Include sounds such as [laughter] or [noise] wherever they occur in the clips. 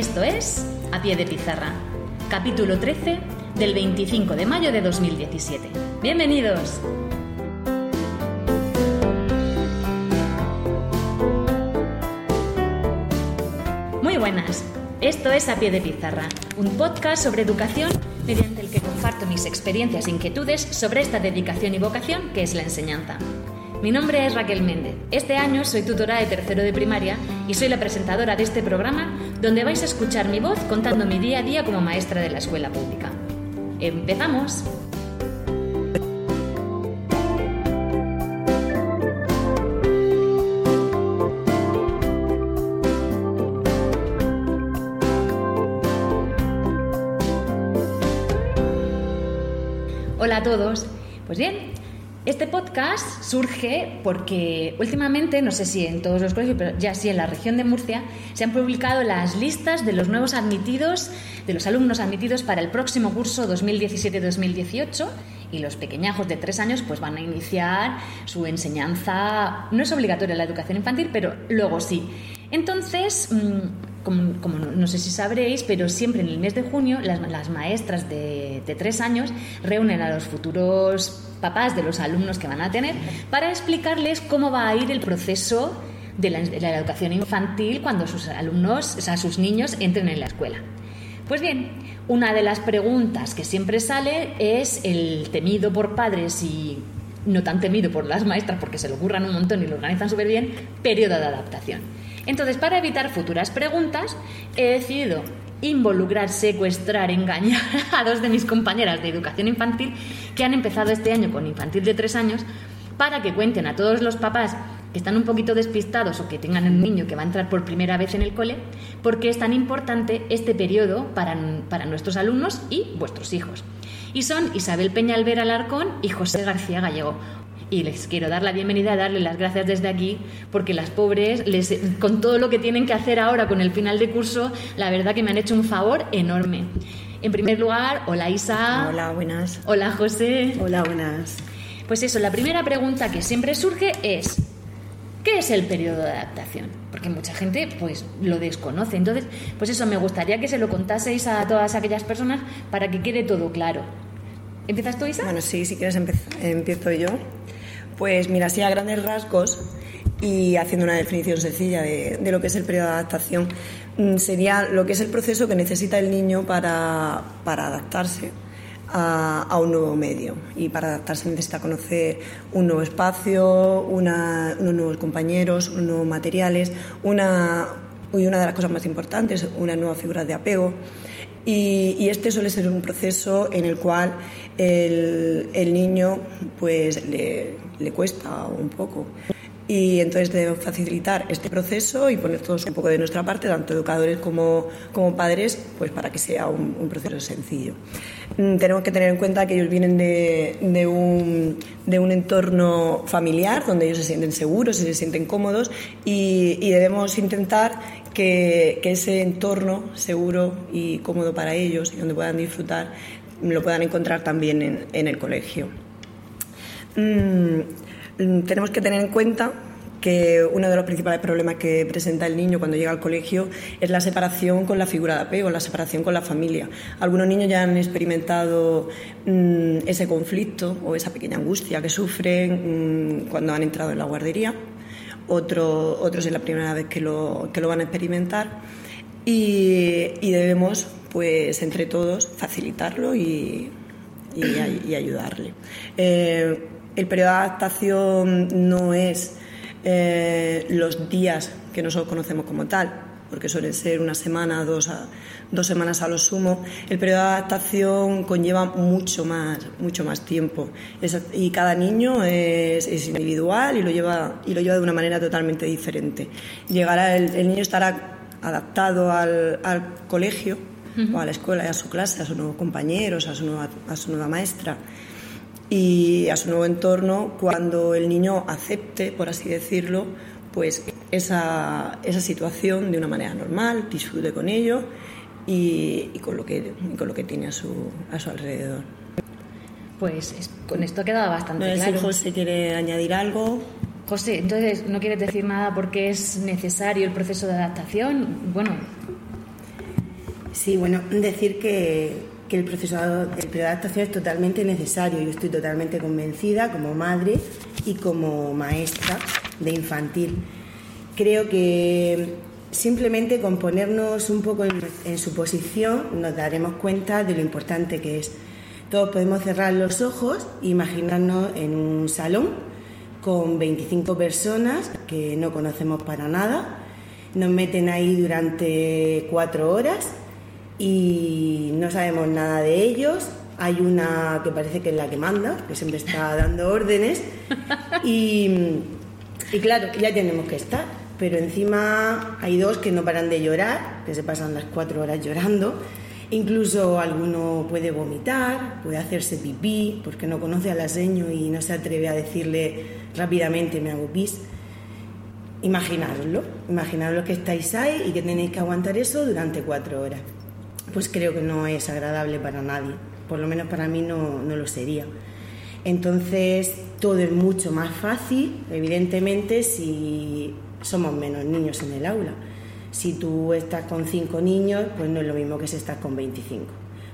Esto es A Pie de Pizarra, capítulo 13 del 25 de mayo de 2017. ¡Bienvenidos! Muy buenas. Esto es A Pie de Pizarra, un podcast sobre educación mediante el que comparto mis experiencias e inquietudes sobre esta dedicación y vocación que es la enseñanza. Mi nombre es Raquel Méndez. Este año soy tutora de tercero de primaria y soy la presentadora de este programa donde vais a escuchar mi voz contando mi día a día como maestra de la escuela pública. ¡Empezamos! Hola a todos. Pues bien, este podcast surge porque últimamente, no sé si en todos los colegios, pero ya sí en la región de Murcia, se han publicado las listas de los nuevos admitidos, de los alumnos admitidos para el próximo curso 2017-2018 y los pequeñajos de tres años pues van a iniciar su enseñanza. No es obligatoria la educación infantil, pero luego sí. Entonces, mm, como, no, sé si sabréis, pero siempre en el mes de junio las, maestras de, tres años reúnen a los futuros papás de los alumnos que van a tener para explicarles cómo va a ir el proceso de la, educación infantil cuando sus alumnos, o sea, sus niños entren en la escuela. Pues bien, una de las preguntas que siempre sale es el temido por padres y no tan temido por las maestras porque se lo ocurran un montón y lo organizan súper bien, periodo de adaptación. Entonces, para evitar futuras preguntas, he decidido involucrar, secuestrar, engañar [laughs] a dos de mis compañeras de educación infantil que han empezado este año con infantil de tres años para que cuenten a todos los papás que están un poquito despistados o que tengan un niño que va a entrar por primera vez en el cole, porque es tan importante este periodo para, para nuestros alumnos y vuestros hijos. Y son Isabel Peñalver Alarcón y José García Gallego. Y les quiero dar la bienvenida, darle las gracias desde aquí, porque las pobres, les, con todo lo que tienen que hacer ahora con el final de curso, la verdad que me han hecho un favor enorme. En primer lugar, hola Isa. Hola, buenas. Hola José. Hola, buenas. Pues eso, la primera pregunta que siempre surge es, ¿Qué es el periodo de adaptación? Porque mucha gente pues lo desconoce. Entonces, pues eso, me gustaría que se lo contaseis a todas aquellas personas para que quede todo claro. ¿Empiezas tú, Isa? Bueno, sí, si quieres empiezo yo. Pues mira, así a grandes rasgos y haciendo una definición sencilla de, lo que es el periodo de adaptación, mm, sería lo que es el proceso que necesita el niño para, para adaptarse a, un nuevo medio. Y para adaptarse necesita conocer un nuevo espacio, unos nuevos compañeros, unos nuevos materiales, una, y una de las cosas más importantes, una nueva figura de apego. Y, este suele ser un proceso en el cual el, el niño pues le, le cuesta un poco y entonces debemos facilitar este proceso y poner todos un poco de nuestra parte, tanto educadores como, como padres, pues para que sea un, proceso sencillo. Mm, tenemos que tener en cuenta que ellos vienen de, de, un, de un entorno familiar donde ellos se sienten seguros y se sienten cómodos y, debemos intentar que, que, ese entorno seguro y cómodo para ellos y donde puedan disfrutar lo puedan encontrar también en, en el colegio. Mm, Mm, tenemos que tener en cuenta que uno de los principales problemas que presenta el niño cuando llega al colegio es la separación con la figura de apego, la separación con la familia. Algunos niños ya han experimentado mm, ese conflicto o esa pequeña angustia que sufren cuando han entrado en la guardería. otros es la primera vez que lo, que lo van a experimentar y, debemos, pues, entre todos, facilitarlo y, y, ayudarle. Eh, el periodo de adaptación no es eh, los días que nosotros conocemos como tal, porque suelen ser una semana, dos, dos semanas a lo sumo. El periodo de adaptación conlleva mucho más, mucho más tiempo. y cada niño es, individual y lo, lleva, y lo lleva de una manera totalmente diferente. Llegará el, niño estará adaptado al, colegio o a la escuela, a su clase, a sus nuevos compañeros, a su nueva, a su nueva maestra y a su nuevo entorno cuando el niño acepte, por así decirlo, pues esa, esa situación de una manera normal, disfrute con ello y, con, lo que, con lo que tiene a su, a su alrededor. Pues con esto ha quedado bastante no claro. Si José quiere añadir algo. José, entonces, ¿no quieres decir nada porque es necesario el proceso de adaptación? Bueno, Sí, bueno, decir que, el proceso de adaptación es totalmente necesario. Yo estoy totalmente convencida como madre y como maestra de infantil. Creo que simplemente con ponernos un poco en, su posición nos daremos cuenta de lo importante que es. Todos podemos cerrar los ojos e imaginarnos en un salón con 25 personas que no conocemos para nada. Nos meten ahí durante cuatro horas y no sabemos nada de ellos. Hay una que parece que es la que manda, que siempre está [laughs] dando órdenes. Y, y claro, ya tenemos que estar. Pero encima hay dos que no paran de llorar, que se pasan las cuatro horas llorando. Incluso alguno puede vomitar, puede hacerse pipí, porque no conoce a la seño y no se atreve a decirle rápidamente me hago pis. Imaginaroslo, imaginaros que estáis ahí y que tenéis que aguantar eso durante cuatro horas pues creo que no es agradable para nadie, por lo menos para mí no, lo sería. Entonces, todo es mucho más fácil, evidentemente, si somos menos niños en el aula. Si tú estás con cinco niños, pues no es lo mismo que si estás con 25.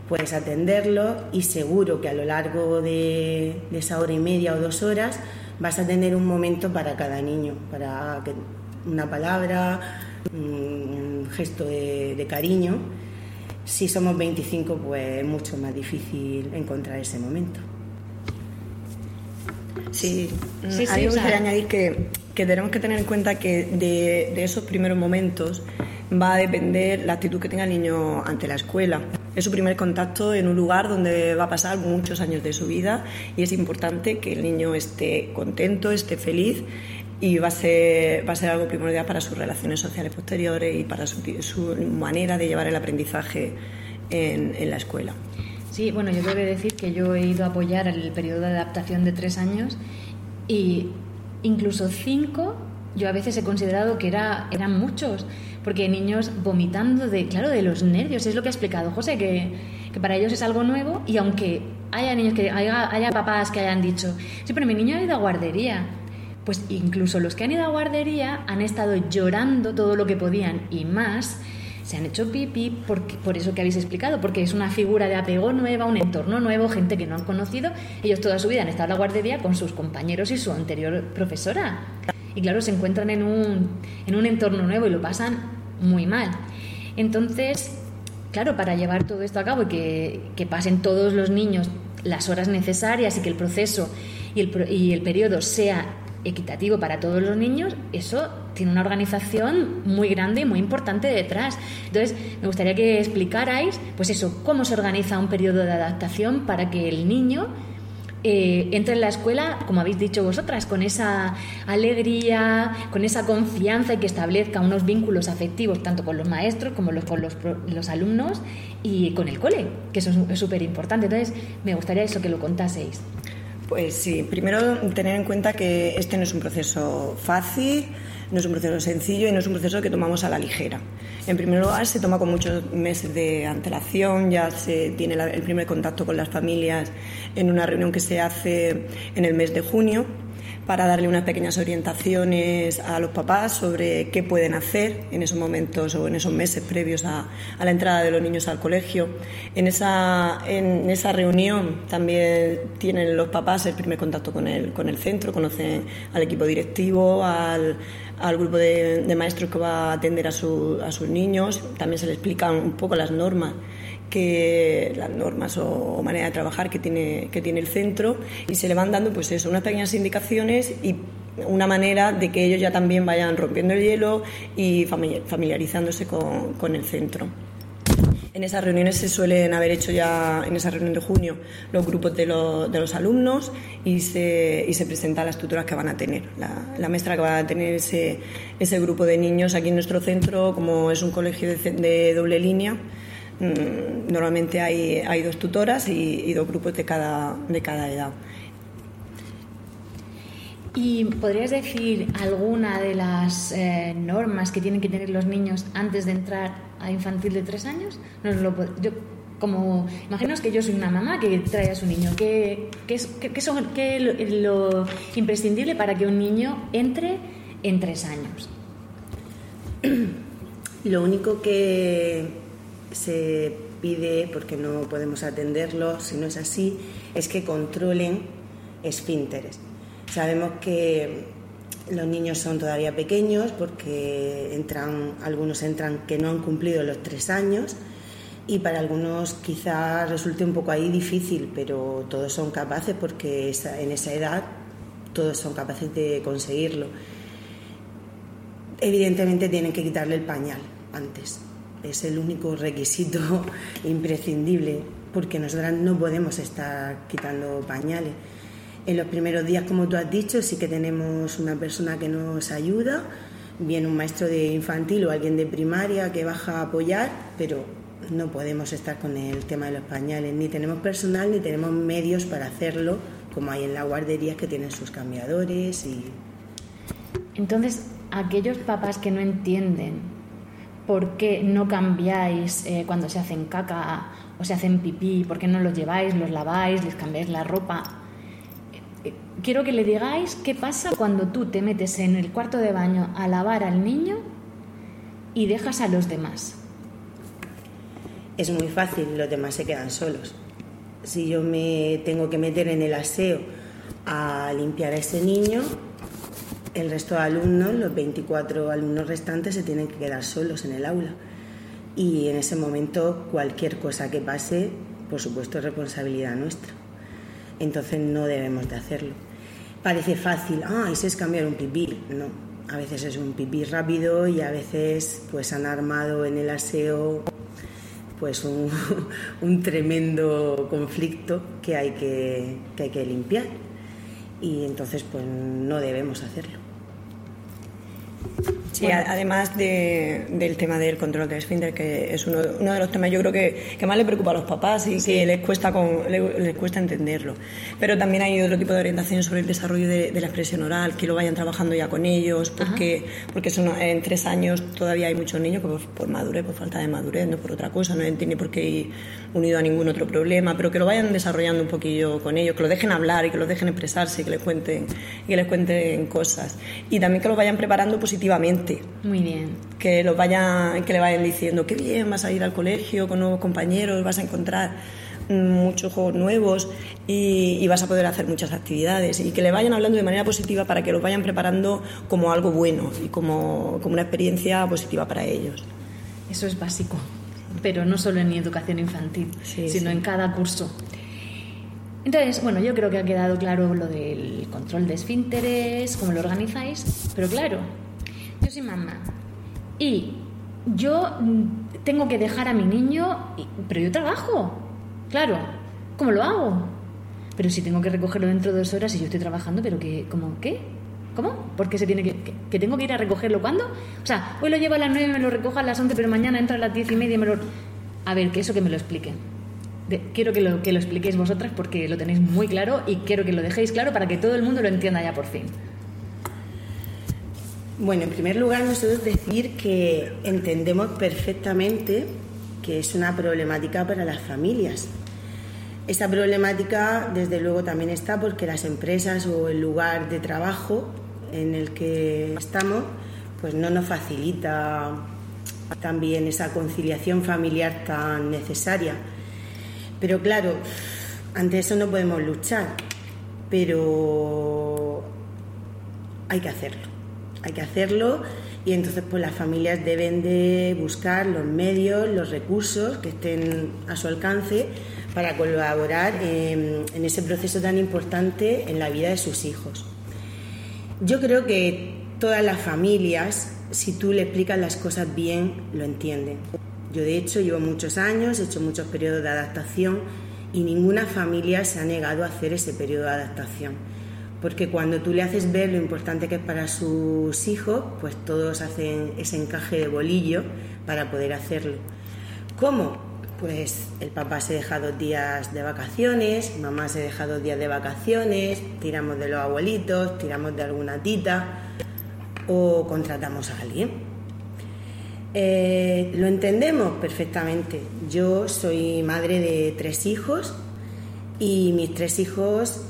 Puedes atenderlo y seguro que a lo largo de, esa hora y media o dos horas vas a tener un momento para cada niño, para una palabra, un gesto de cariño si somos 25, pues es mucho más difícil encontrar ese momento. Sí, sí, a mí me gustaría añadir que, tenemos que tener en cuenta que de, esos primeros momentos va a depender la actitud que tenga el niño ante la escuela. Es su primer contacto en un lugar donde va a pasar muchos años de su vida y es importante que el niño esté contento, esté feliz y va a ser, va a ser algo primordial para sus relaciones sociales posteriores y para su, manera de llevar el aprendizaje en, en, la escuela. Sí, bueno, yo debo decir que yo he ido a apoyar el periodo de adaptación de tres años y incluso cinco yo a veces he considerado que era, eran muchos, porque niños vomitando de, claro, de los nervios, es lo que ha explicado José, que, que para ellos es algo nuevo y aunque haya niños que haya papás que hayan dicho, sí, pero mi niño ha ido a guardería, pues incluso los que han ido a guardería han estado llorando todo lo que podían y más, se han hecho pipí por, por eso que habéis explicado, porque es una figura de apego nueva, un entorno nuevo, gente que no han conocido. Ellos toda su vida han estado en la guardería con sus compañeros y su anterior profesora. Y claro, se encuentran en un, en un entorno nuevo y lo pasan muy mal. Entonces, claro, para llevar todo esto a cabo y que, que pasen todos los niños las horas necesarias y que el proceso y el, y el periodo sea equitativo para todos los niños, eso tiene una organización muy grande y muy importante detrás. Entonces, me gustaría que explicarais, pues eso, cómo se organiza un periodo de adaptación para que el niño eh, entre en la escuela, como habéis dicho vosotras, con esa alegría, con esa confianza y que establezca unos vínculos afectivos tanto con los maestros como con los, los alumnos y con el cole, que eso es súper importante. Entonces, me gustaría eso que lo contaseis. Pues sí, primero tener en cuenta que este no es un proceso fácil, no es un proceso sencillo y no es un proceso que tomamos a la ligera. En primer lugar, se toma con muchos meses de antelación, ya se tiene el primer contacto con las familias en una reunión que se hace en el mes de junio para darle unas pequeñas orientaciones a los papás sobre qué pueden hacer en esos momentos o en esos meses previos a, la entrada de los niños al colegio. En esa, en esa reunión también tienen los papás el primer contacto con el, con el centro, conocen al equipo directivo, al, grupo de, maestros que va a atender a, su, a sus niños, también se les explican un poco las normas que las normas o manera de trabajar que tiene, que tiene el centro y se le van dando pues eso, unas pequeñas indicaciones y una manera de que ellos ya también vayan rompiendo el hielo y familiarizándose con, con el centro. En esas reuniones se suelen haber hecho ya, en esa reunión de junio, los grupos de, los, de los alumnos y se, y se presentan las tutoras que van a tener. La, la, maestra que va a tener ese, ese grupo de niños aquí en nuestro centro, como es un colegio de, de doble línea, normalmente hay, hay dos tutoras y, dos grupos de cada, de cada edad. ¿Y podrías decir alguna de las eh, normas que tienen que tener los niños antes de entrar a infantil de tres años? lo, yo, como imaginaos que yo soy una mamá que trae a su niño, ¿qué, qué es, qué, son, qué lo, imprescindible para que un niño entre en tres años? [clears throat] Lo único que se pide, porque no podemos atenderlo, si no es así, es que controlen esfínteres. Sabemos que los niños son todavía pequeños porque entran, algunos entran que no han cumplido los tres años y para algunos quizás resulte un poco ahí difícil, pero todos son capaces porque en esa edad todos son capaces de conseguirlo. Evidentemente tienen que quitarle el pañal antes. Es el único requisito [laughs] imprescindible porque nosotras no podemos estar quitando pañales. En los primeros días, como tú has dicho, sí que tenemos una persona que nos ayuda, bien un maestro de infantil o alguien de primaria que baja a apoyar, pero no podemos estar con el tema de los pañales, ni tenemos personal ni tenemos medios para hacerlo, como hay en la guardería que tienen sus cambiadores y... Entonces, aquellos papás que no entienden por qué no cambiáis eh, cuando se hacen caca o se hacen pipí, por qué no los lleváis, los laváis, les cambiáis la ropa, eh, quiero que le digáis qué pasa cuando tú te metes en el cuarto de baño a lavar al niño y dejas a los demás. Es muy fácil, los demás se quedan solos. Si yo me tengo que meter en el aseo a limpiar a ese niño, el resto de alumnos, los 24 alumnos restantes, se tienen que quedar solos en el aula. Y en ese momento cualquier cosa que pase, por supuesto, es responsabilidad nuestra. Entonces no debemos de hacerlo. Parece fácil, ah, ese es cambiar un pipí. No, a veces es un pipí rápido y a veces pues han armado en el aseo pues un, [laughs] tremendo conflicto que hay que, que hay que limpiar y entonces pues no debemos hacerlo. Thank you. Sí, además del tema del control del esfínter, que es uno, uno, de los temas yo creo que, que, más le preocupa a los papás y que les cuesta, con, les, cuesta entenderlo. Pero también hay otro tipo de orientación sobre el desarrollo de, la expresión oral, que lo vayan trabajando ya con ellos, porque, porque son, en tres años todavía hay muchos niños que por, madurez, por falta de madurez, no por otra cosa, no tiene por qué ir unido a ningún otro problema, pero que lo vayan desarrollando un poquillo con ellos, que lo dejen hablar y que lo dejen expresarse y que les cuenten, y que les cuenten cosas. Y también que lo vayan preparando positivamente muy bien. Que, los vayan, que le vayan diciendo, qué bien, vas a ir al colegio con nuevos compañeros, vas a encontrar muchos juegos nuevos y, vas a poder hacer muchas actividades y que le vayan hablando de manera positiva para que los vayan preparando como algo bueno y como, como una experiencia positiva para ellos. Eso es básico, pero no solo en educación infantil, sino en cada curso. Entonces, bueno, yo creo que ha quedado claro lo del control de esfínteres, cómo lo organizáis, pero claro, yo soy mamá y yo tengo que dejar a mi niño, pero yo trabajo, claro, ¿cómo lo hago? Pero si tengo que recogerlo dentro de dos horas y yo estoy trabajando, pero que, ¿cómo qué? ¿Cómo? ¿Por qué se tiene que, que, tengo que ir a recogerlo cuándo? O sea, hoy lo llevo a las nueve, me lo recojo a las once, pero mañana entra a las diez y media y me lo... A ver, que eso que me lo expliquen. quiero que lo, que lo expliquéis vosotras porque lo tenéis muy claro y quiero que lo dejéis claro para que todo el mundo lo entienda ya por fin. Bueno, en primer lugar, nosotros decir que entendemos perfectamente que es una problemática para las familias. Esta problemática, desde luego, también está porque las empresas o el lugar de trabajo en el que estamos, pues no nos facilita también esa conciliación familiar tan necesaria. Pero claro, ante eso no podemos luchar, pero hay que hacerlo hay que hacerlo y entonces pues las familias deben de buscar los medios, los recursos que estén a su alcance para colaborar en, ese proceso tan importante en la vida de sus hijos. Yo creo que todas las familias, si tú le explicas las cosas bien, lo entienden. Yo de hecho llevo muchos años, he hecho muchos periodos de adaptación y ninguna familia se ha negado a hacer ese periodo de adaptación porque cuando tú le haces ver lo importante que es para sus hijos, pues todos hacen ese encaje de bolillo para poder hacerlo. ¿Cómo? Pues el papá se deja dos días de vacaciones, mamá se deja dos días de vacaciones, tiramos de los abuelitos, tiramos de alguna tita o contratamos a alguien. Eh, lo entendemos perfectamente. Yo soy madre de tres hijos y mis tres hijos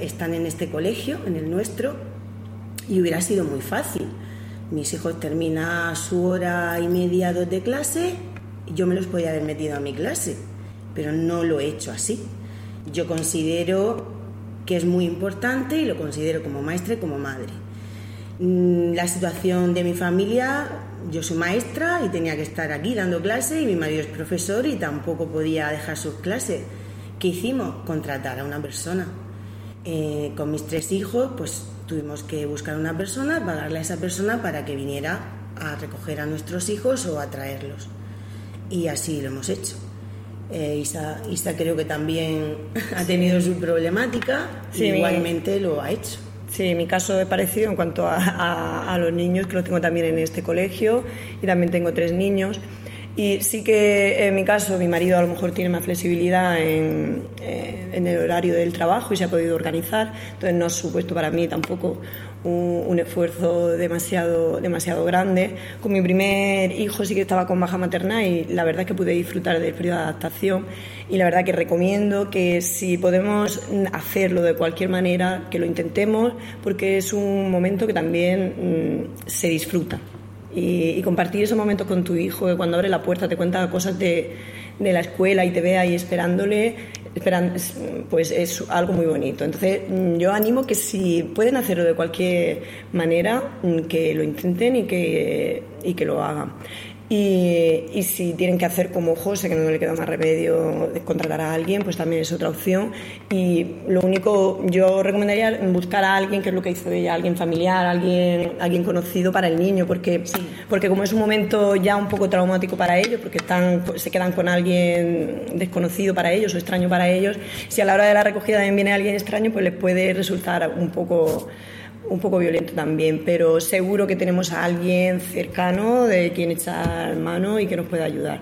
están en este colegio, en el nuestro, y hubiera sido muy fácil. Mis hijos terminan su hora y media, dos de clase yo me los podía haber metido a mi clase, pero no lo he hecho así. Yo considero que es muy importante y lo considero como maestra y como madre. Mm, la situación de mi familia, yo soy maestra y tenía que estar aquí dando clase y mi marido es profesor y tampoco podía dejar sus clases. ¿Qué hicimos? Contratar a una persona. Eh, con mis tres hijos, pues tuvimos que buscar una persona, pagarle a esa persona para que viniera a recoger a nuestros hijos o a traerlos. Y así lo hemos hecho. Eh, Isa, creo que también [laughs] ha tenido su problemática, igualmente lo ha hecho. Sí, mi caso es parecido en cuanto a, los niños, que los tengo también en este colegio y también tengo tres niños. Y sí que en mi caso mi marido a lo mejor tiene más flexibilidad en, eh, en, el horario del trabajo y se ha podido organizar, entonces no ha supuesto para mí tampoco un, esfuerzo demasiado, demasiado grande. Con mi primer hijo sí que estaba con baja materna y la verdad es que pude disfrutar del periodo de adaptación. Y la verdad que recomiendo que si podemos hacerlo de cualquier manera, que lo intentemos porque es un momento que también mm, se disfruta y, compartir esos momentos con tu hijo, que cuando abre la puerta te cuenta cosas de, de la escuela y te ve ahí esperándole, esperan, pues es algo muy bonito. Entonces yo animo que si pueden hacerlo de cualquier manera, que lo intenten y que, y que lo hagan. Y, si tienen que hacer como José, que no le queda más remedio de contratar a alguien, pues también es otra opción. Y lo único, yo recomendaría buscar a alguien, que es lo que hizo ella, alguien familiar, alguien, alguien conocido para el niño, porque, porque como es un momento ya un poco traumático para ellos, porque están, se quedan con alguien desconocido para ellos o extraño para ellos, si a la hora de la recogida también viene alguien extraño, pues les puede resultar un poco un poco violento también, pero seguro que tenemos a alguien cercano de quien echar mano y que nos pueda ayudar.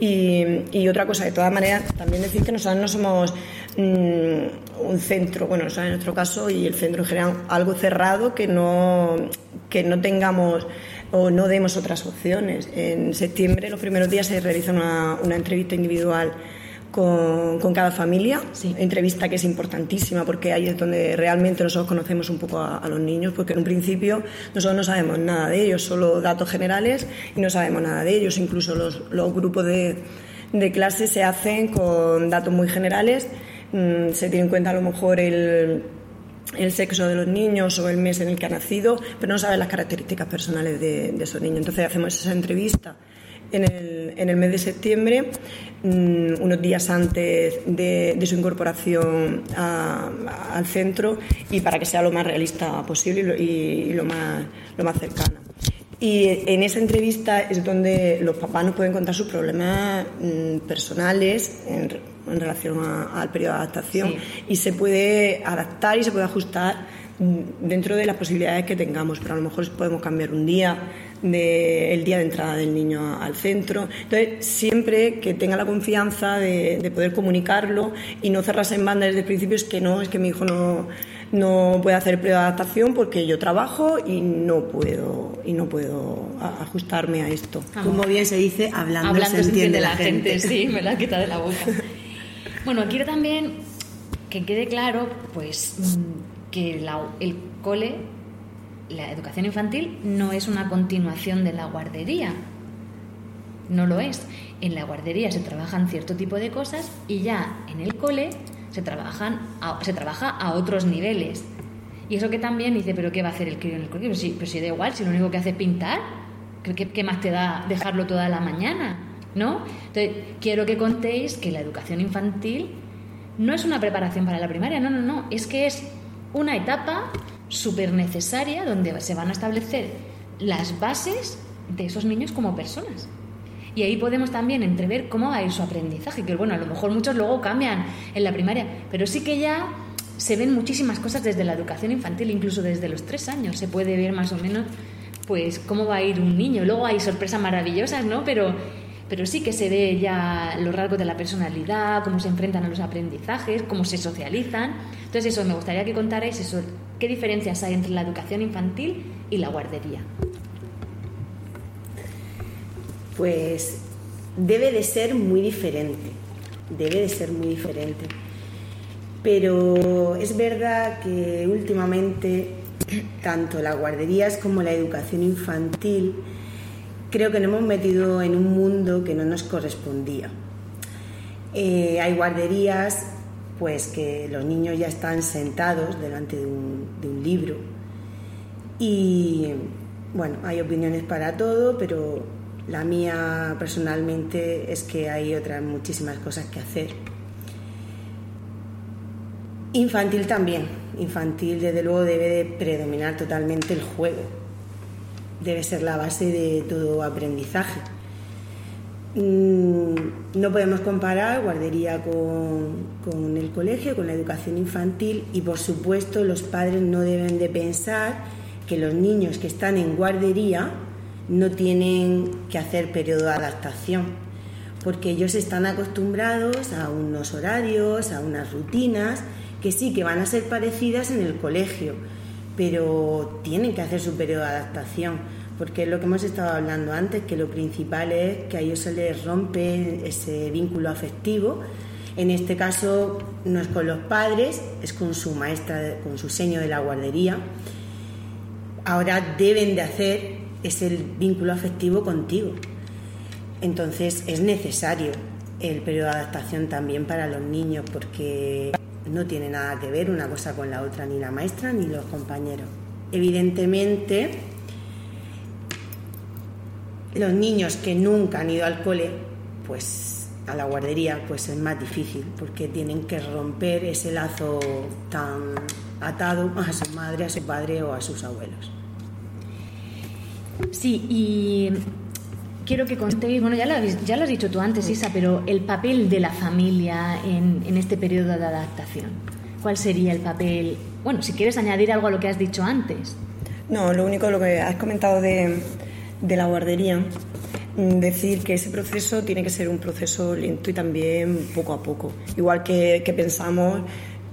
Y, otra cosa, de todas maneras, también decir que nosotros no somos mm, un centro, bueno, en nuestro caso y el centro en general, algo cerrado que no, que no tengamos o no demos otras opciones. En septiembre, los primeros días, se realiza una, una entrevista individual con, cada familia, entrevista que es importantísima porque ahí es donde realmente nosotros conocemos un poco a, los niños, porque en un principio nosotros no sabemos nada de ellos, solo datos generales y no sabemos nada de ellos, incluso los, los grupos de, de clase se hacen con datos muy generales, mm, se tiene en cuenta a lo mejor el el sexo de los niños o el mes en el que ha nacido, pero no saben las características personales de, de esos niños. Entonces hacemos esa entrevista en el, en el mes de septiembre, mm, unos días antes de, su incorporación al centro y para que sea lo más realista posible y, lo, más, lo más cercano. Y en esa entrevista es donde los papás nos pueden contar sus problemas mm, personales en, relación al periodo de adaptación y se puede adaptar y se puede ajustar dentro de las posibilidades que tengamos, pero a lo mejor podemos cambiar un día, del día de entrada del niño al centro. Entonces, siempre que tenga la confianza de, poder comunicarlo y no cerrarse en banda desde el principio, es que no, es que mi hijo no, no puede hacer preadaptación porque yo trabajo y no puedo y no puedo ajustarme a esto. Como bien se dice, hablando, se, entiende la, gente. Sí, me la quita de la boca. [laughs] bueno, quiero también que quede claro, pues, que el cole la educación infantil no es una continuación de la guardería. No lo es. En la guardería se trabajan cierto tipo de cosas y ya en el cole se, trabajan se trabaja a otros niveles. Y eso que también dice, pero ¿qué va a hacer el crío en el colegio? Pero si, pero si da igual, si lo único que hace es pintar, ¿qué, ¿qué más te da dejarlo toda la mañana? ¿No? Entonces, quiero que contéis que la educación infantil no es una preparación para la primaria, no, no, no, es que es una etapa súper necesaria donde se van a establecer las bases de esos niños como personas. Y ahí podemos también entrever cómo va a ir su aprendizaje, que bueno, a lo mejor muchos luego cambian en la primaria, pero sí que ya se ven muchísimas cosas desde la educación infantil, incluso desde los tres años, se puede ver más o menos pues cómo va a ir un niño. Luego hay sorpresas maravillosas, ¿no? Pero, pero sí que se ve ya los rasgos de la personalidad, cómo se enfrentan a los aprendizajes, cómo se socializan. Entonces eso, me gustaría que contarais eso, ¿Qué diferencias hay entre la educación infantil y la guardería? Pues debe de ser muy diferente, debe de ser muy diferente. Pero es verdad que últimamente tanto las guarderías como la educación infantil creo que nos hemos metido en un mundo que no nos correspondía. Eh, hay guarderías pues que los niños ya están sentados delante de un, de un libro y bueno, hay opiniones para todo, pero la mía personalmente es que hay otras muchísimas cosas que hacer. Infantil también. Infantil desde luego debe de predominar totalmente el juego. Debe ser la base de todo aprendizaje. Mm, no podemos comparar guardería con, el colegio, con la educación infantil y por supuesto los padres no deben de pensar que los niños que están en guardería no tienen que hacer periodo de adaptación, porque ellos están acostumbrados a unos horarios, a unas rutinas, que sí que van a ser parecidas en el colegio, pero tienen que hacer su periodo de adaptación, porque lo que hemos estado hablando antes, que lo principal es que a ellos se les rompe ese vínculo afectivo. En este caso no es con los padres, es con su maestra, con su seño de la guardería. Ahora deben de hacer es el vínculo afectivo contigo. Entonces es necesario el periodo de adaptación también para los niños porque no tiene nada que ver una cosa con la otra, ni la maestra ni los compañeros. Evidentemente, los niños que nunca han ido al cole, pues a la guardería, pues es más difícil porque tienen que romper ese lazo tan atado a su madre, a su padre o a sus abuelos. Sí, y quiero que contéis, bueno, ya lo, ya lo has dicho tú antes, Isa, pero el papel de la familia en, este periodo de adaptación. ¿Cuál sería el papel? Bueno, si quieres añadir algo a lo que has dicho antes. No, lo único lo que has comentado de, la guardería, mm, decir que ese proceso tiene que ser un proceso lento y también poco a poco. Igual que, que pensamos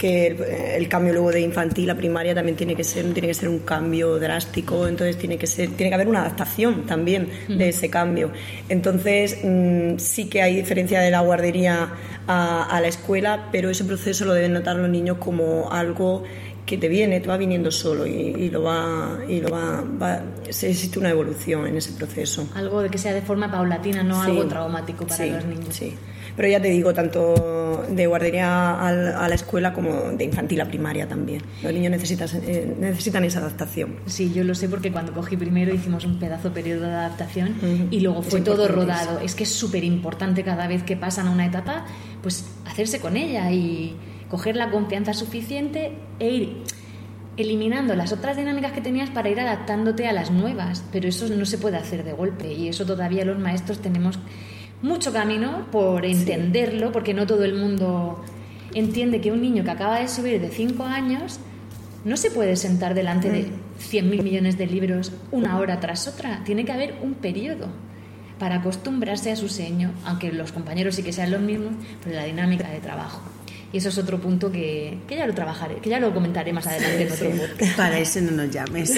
que el, cambio luego de infantil a primaria también tiene que ser tiene que ser un cambio drástico entonces tiene que ser tiene que haber una adaptación también de ese cambio entonces mm, sí que hay diferencia de la guardería a, la escuela pero ese proceso lo deben notar los niños como algo que te viene, te va viniendo solo y, lo va y lo va, existe una evolución en ese proceso. Algo de que sea de forma paulatina, no algo traumático para los niños. Sí. Pero ya te digo, tanto de guardería a la escuela como de infantil a primaria también. Los niños necesitan, eh, necesitan esa adaptación. Sí, yo lo sé porque cuando cogí primero hicimos un pedazo periodo de adaptación y luego fue todo rodado. Es que es súper importante cada vez que pasan a una etapa, pues hacerse con ella y coger la confianza suficiente e ir eliminando las otras dinámicas que tenías para ir adaptándote a las nuevas, pero eso no se puede hacer de golpe y eso todavía los maestros tenemos mucho camino por entenderlo, porque no todo el mundo entiende que un niño que acaba de subir de 5 años no se puede sentar delante de 100.000 mm. millones de libros una hora tras otra. Tiene que haber un periodo para acostumbrarse a su seño, aunque los compañeros sí que sean los mismos, pero la dinámica de trabajo. Y eso es otro punto que, que, ya lo trabajaré, que ya lo comentaré más adelante en otro sí. [laughs] Para eso no nos llames. [laughs]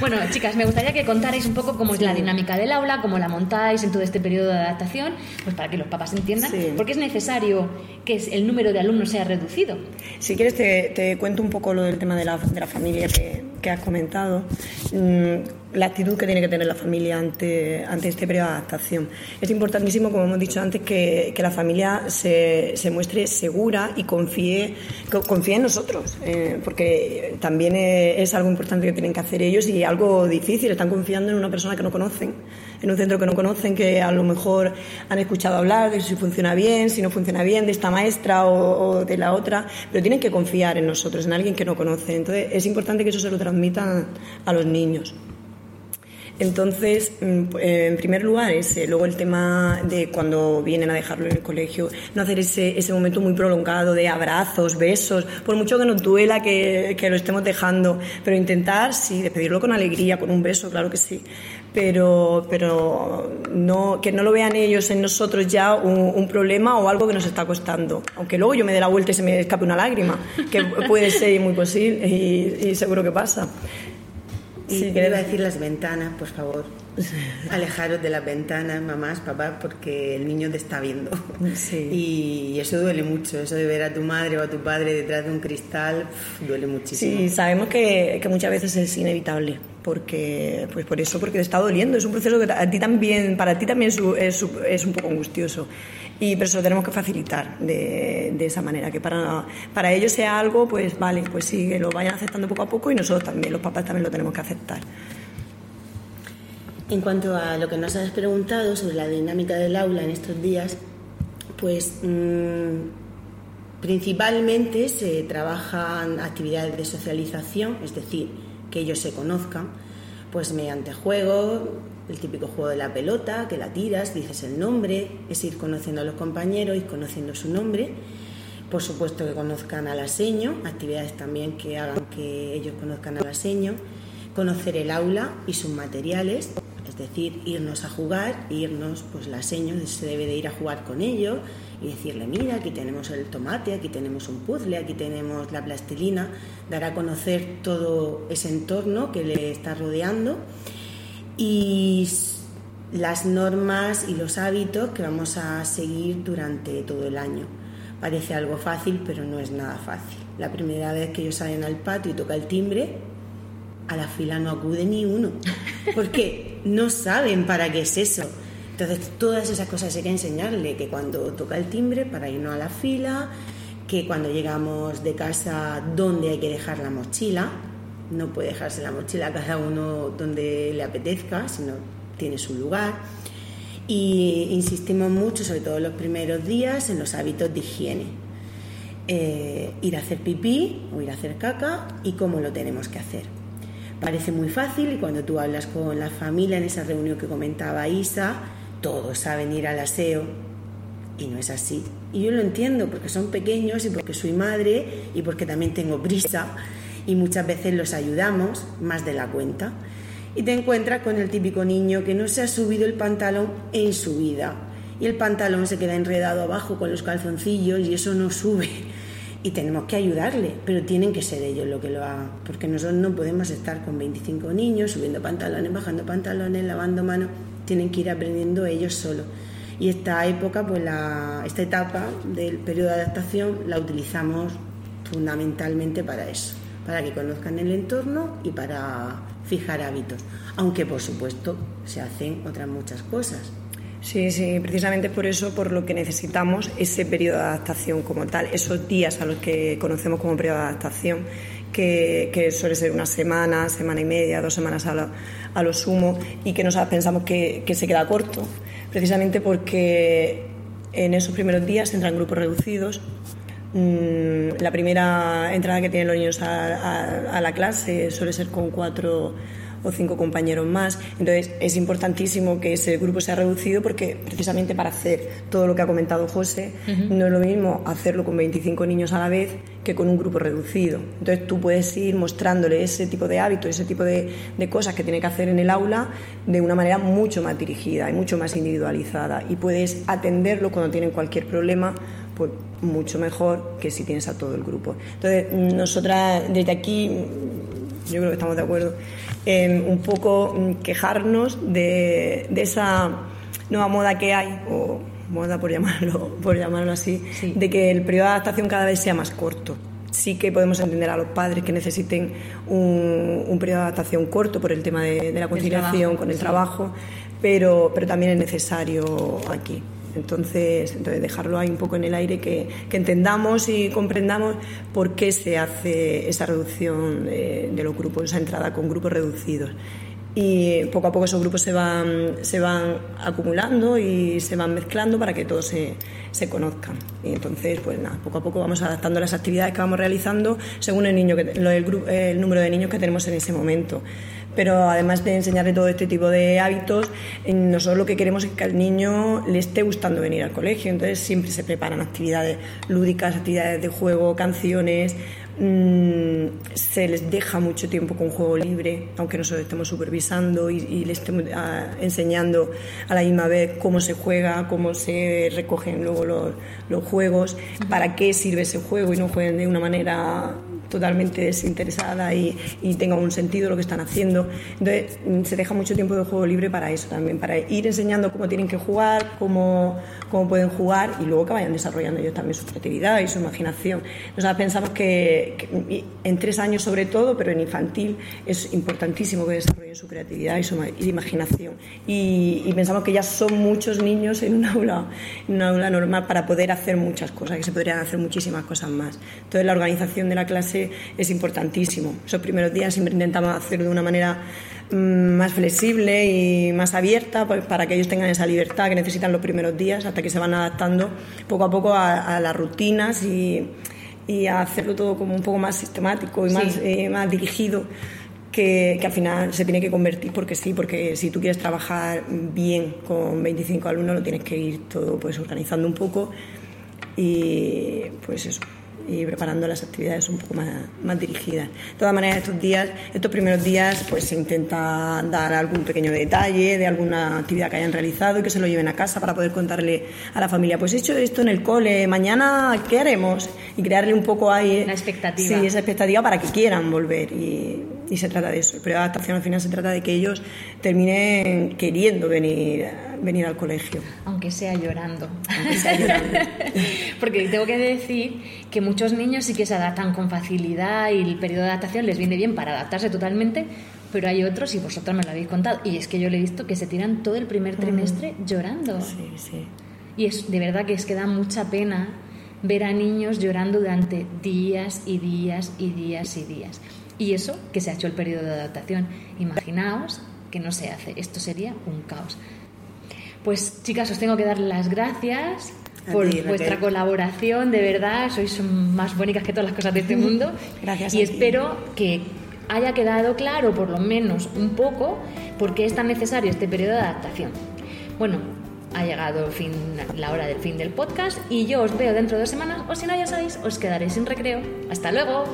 bueno, chicas, me gustaría que contarais un poco cómo es la dinámica del aula, cómo la montáis en todo este periodo de adaptación, pues para que los papás entiendan, porque es necesario que el número de alumnos sea reducido. Si quieres, te, te cuento un poco lo del tema de la, de la familia que, que has comentado. Mm, la actitud que tiene que tener la familia ante, ante este periodo de adaptación. Es importantísimo, como hemos dicho antes, que, que la familia se, se, muestre segura y confíe, confíe en nosotros, eh, porque también es, algo importante que tienen que hacer ellos y algo difícil. Están confiando en una persona que no conocen, en un centro que no conocen, que a lo mejor han escuchado hablar de si funciona bien, si no funciona bien, de esta maestra o, o de la otra, pero tienen que confiar en nosotros, en alguien que no conoce. Entonces, es importante que eso se lo transmitan a los niños. Entonces, mm, eh, en primer lugar, ese. Luego el tema de cuando vienen a dejarlo en el colegio, no hacer ese, ese momento muy prolongado de abrazos, besos, por mucho que nos duela que, que lo estemos dejando, pero intentar, sí, despedirlo con alegría, con un beso, claro que sí, pero, pero no, que no lo vean ellos en nosotros ya un, problema o algo que nos está costando. Aunque luego yo me dé la vuelta y se me escape una lágrima, que puede ser muy posible y, y seguro que pasa. Y Sí, sí, que- iba a decir las ventanas, por favor. [laughs] Alejaros de las ventanas, mamás, papás, porque el niño te está viendo. Sí. [laughs] Y eso duele mucho, eso de ver a tu madre o a tu padre detrás de un cristal, duele muchísimo. Sí, sabemos que, que muchas veces es inevitable, porque, pues por eso, porque te está doliendo. Es un proceso que a ti también, para ti también es, es, es un poco angustioso. Y pero eso lo tenemos que facilitar de, de esa manera, que para, para ellos sea algo, pues vale, pues sí, que lo vayan aceptando poco a poco y nosotros también, los papás también lo tenemos que aceptar. En cuanto a lo que nos has preguntado sobre la dinámica del aula en estos días, pues mm, principalmente se trabajan actividades de socialización, es decir, que ellos se conozcan, pues mediante juegos, el típico juego de la pelota, que la tiras, dices el nombre, es ir conociendo a los compañeros, ir conociendo su nombre. Por supuesto que conozcan al aseño, actividades también que hagan que ellos conozcan al aseño, conocer el aula y sus materiales, es decir, irnos a jugar, irnos, pues la aseño se debe de ir a jugar con ellos y decirle, mira, aquí tenemos el tomate, aquí tenemos un puzzle, aquí tenemos la plastilina, dar a conocer todo ese entorno que le está rodeando y las normas y los hábitos que vamos a seguir durante todo el año. Parece algo fácil, pero no es nada fácil. La primera vez que ellos salen al patio y toca el timbre, a la fila no acude ni uno, porque no saben para qué es eso. Entonces, todas esas cosas hay que enseñarle, que cuando toca el timbre, para irnos a la fila, que cuando llegamos de casa, dónde hay que dejar la mochila, no puede dejarse la mochila cada uno donde le apetezca, sino tiene su lugar. Y insistimos mucho, sobre todo los primeros días, en los hábitos de higiene. Eh, ir a hacer pipí o ir a hacer caca y cómo lo tenemos que hacer. Parece muy fácil y cuando tú hablas con la familia en esa reunión que comentaba Isa, todos saben ir al aseo y no es así. Y yo lo entiendo porque son pequeños y porque soy madre y porque también tengo prisa y muchas veces los ayudamos más de la cuenta. Y te encuentras con el típico niño que no se ha subido el pantalón en su vida y el pantalón se queda enredado abajo con los calzoncillos y eso no sube. Y tenemos que ayudarle, pero tienen que ser ellos los que lo hagan, porque nosotros no podemos estar con 25 niños subiendo pantalones, bajando pantalones, lavando manos, tienen que ir aprendiendo ellos solos. Y esta época, pues la, esta etapa del periodo de adaptación la utilizamos fundamentalmente para eso, para que conozcan el entorno y para fijar hábitos, aunque por supuesto se hacen otras muchas cosas. Sí, sí, precisamente por eso, por lo que necesitamos ese periodo de adaptación como tal, esos días a los que conocemos como periodo de adaptación, que, suele ser una semana, semana y media, dos semanas a lo, a lo sumo, y que nosotros pensamos que, se queda corto, precisamente porque en esos primeros días entran grupos reducidos. Mm, La primera entrada que tienen los niños a la clase suele ser con cuatro o cinco compañeros más. Entonces es importantísimo que ese grupo sea reducido porque precisamente para hacer todo lo que ha comentado José, no es lo mismo hacerlo con 25 niños a la vez que con un grupo reducido. Entonces tú puedes ir mostrándole ese tipo de hábitos, ese tipo de, de cosas que tiene que hacer en el aula de una manera mucho más dirigida y mucho más individualizada y puedes atenderlo cuando tienen cualquier problema pues mucho mejor que si tienes a todo el grupo. Entonces, nosotras desde aquí, yo creo que estamos de acuerdo, en un poco mm, quejarnos de, de esa nueva moda que hay, o moda por llamarlo, [laughs] por llamarlo así, Sí. de que el periodo de adaptación cada vez sea más corto. Sí que podemos entender a los padres que necesiten un, un periodo de adaptación corto por el tema de, de la conciliación trabajo, con el sí. trabajo, pero, pero también es necesario aquí. Entonces, entonces dejarlo ahí un poco en el aire, que, que entendamos y comprendamos por qué se hace esa reducción de, los grupos, esa entrada con grupos reducidos. Y poco a poco esos grupos se van, se van acumulando y se van mezclando para que todos se, se conozcan. Y entonces, pues nada, poco a poco vamos adaptando las actividades que vamos realizando según el, niño que, el, gru- el número de niños que tenemos en ese momento. Pero además de enseñarle todo este tipo de hábitos, nosotros lo que queremos es que al niño le esté gustando venir al colegio. Entonces siempre se preparan actividades lúdicas, actividades de juego, canciones. mm, se les deja mucho tiempo con juego libre, aunque nosotros estemos supervisando y, y les estemos ah, enseñando a la misma vez cómo se juega, cómo se recogen luego los juegos, para qué sirve ese juego y no jueguen de una manera totalmente desinteresada y, y tenga un sentido lo que están haciendo. Entonces, mm, se deja mucho tiempo de juego libre para eso también, para ir enseñando cómo tienen que jugar, cómo, cómo pueden jugar y luego que vayan desarrollando ellos también su creatividad y su imaginación. Nosotros pensamos que, que en tres años sobre todo, pero en infantil es importantísimo que desarrollen su creatividad y su imaginación. Y, y, pensamos que ya son muchos niños en un aula, en aula normal para poder hacer muchas cosas, que se podrían hacer muchísimas cosas más. Entonces la organización de la clase es importantísimo. Esos primeros días siempre intentamos hacerlo de una manera mm, más flexible y más abierta pues, para que ellos tengan esa libertad que necesitan los primeros días hasta que se van adaptando poco a poco a, a las rutinas y, y, a hacerlo todo como un poco más sistemático y Sí. más, eh, más dirigido que, que al final se tiene que convertir porque sí, porque si tú quieres trabajar bien con 25 alumnos lo tienes que ir todo pues organizando un poco y pues eso y preparando las actividades un poco más, más dirigidas. De todas maneras, estos días, estos primeros días, pues se intenta dar algún pequeño detalle de alguna actividad que hayan realizado y que se lo lleven a casa para poder contarle a la familia, pues he hecho esto en el cole, mañana, ¿qué haremos? Y crearle un poco ahí... La expectativa. Sí, esa expectativa para que quieran volver y, y se trata de eso. Periodo de adaptación al final se trata de que ellos terminen queriendo venir, venir al colegio. Aunque sea llorando. Aunque sea llorando. [laughs] Porque tengo que decir que muchos niños sí que se adaptan con facilidad y el periodo de adaptación les viene bien para adaptarse totalmente, pero hay otros, y vosotros me lo habéis contado, y es que yo le he visto que se tiran todo el primer trimestre llorando. Sí, sí. Y es de verdad que es que da mucha pena ver a niños llorando durante días y días y días y días. Y eso que se ha hecho el periodo de adaptación. Imaginaos que no se hace. Esto sería un caos. Pues chicas, os tengo que dar las gracias por ti, vuestra colaboración, de verdad, sois más bonitas que todas las cosas de este mundo. Gracias Y espero que haya quedado claro, por lo menos un poco, por qué es tan necesario este periodo de adaptación. Bueno, ha llegado el fin, la hora del fin del podcast y yo os veo dentro de dos semanas, o si no, ya sabéis, os quedaréis sin recreo. ¡Hasta luego!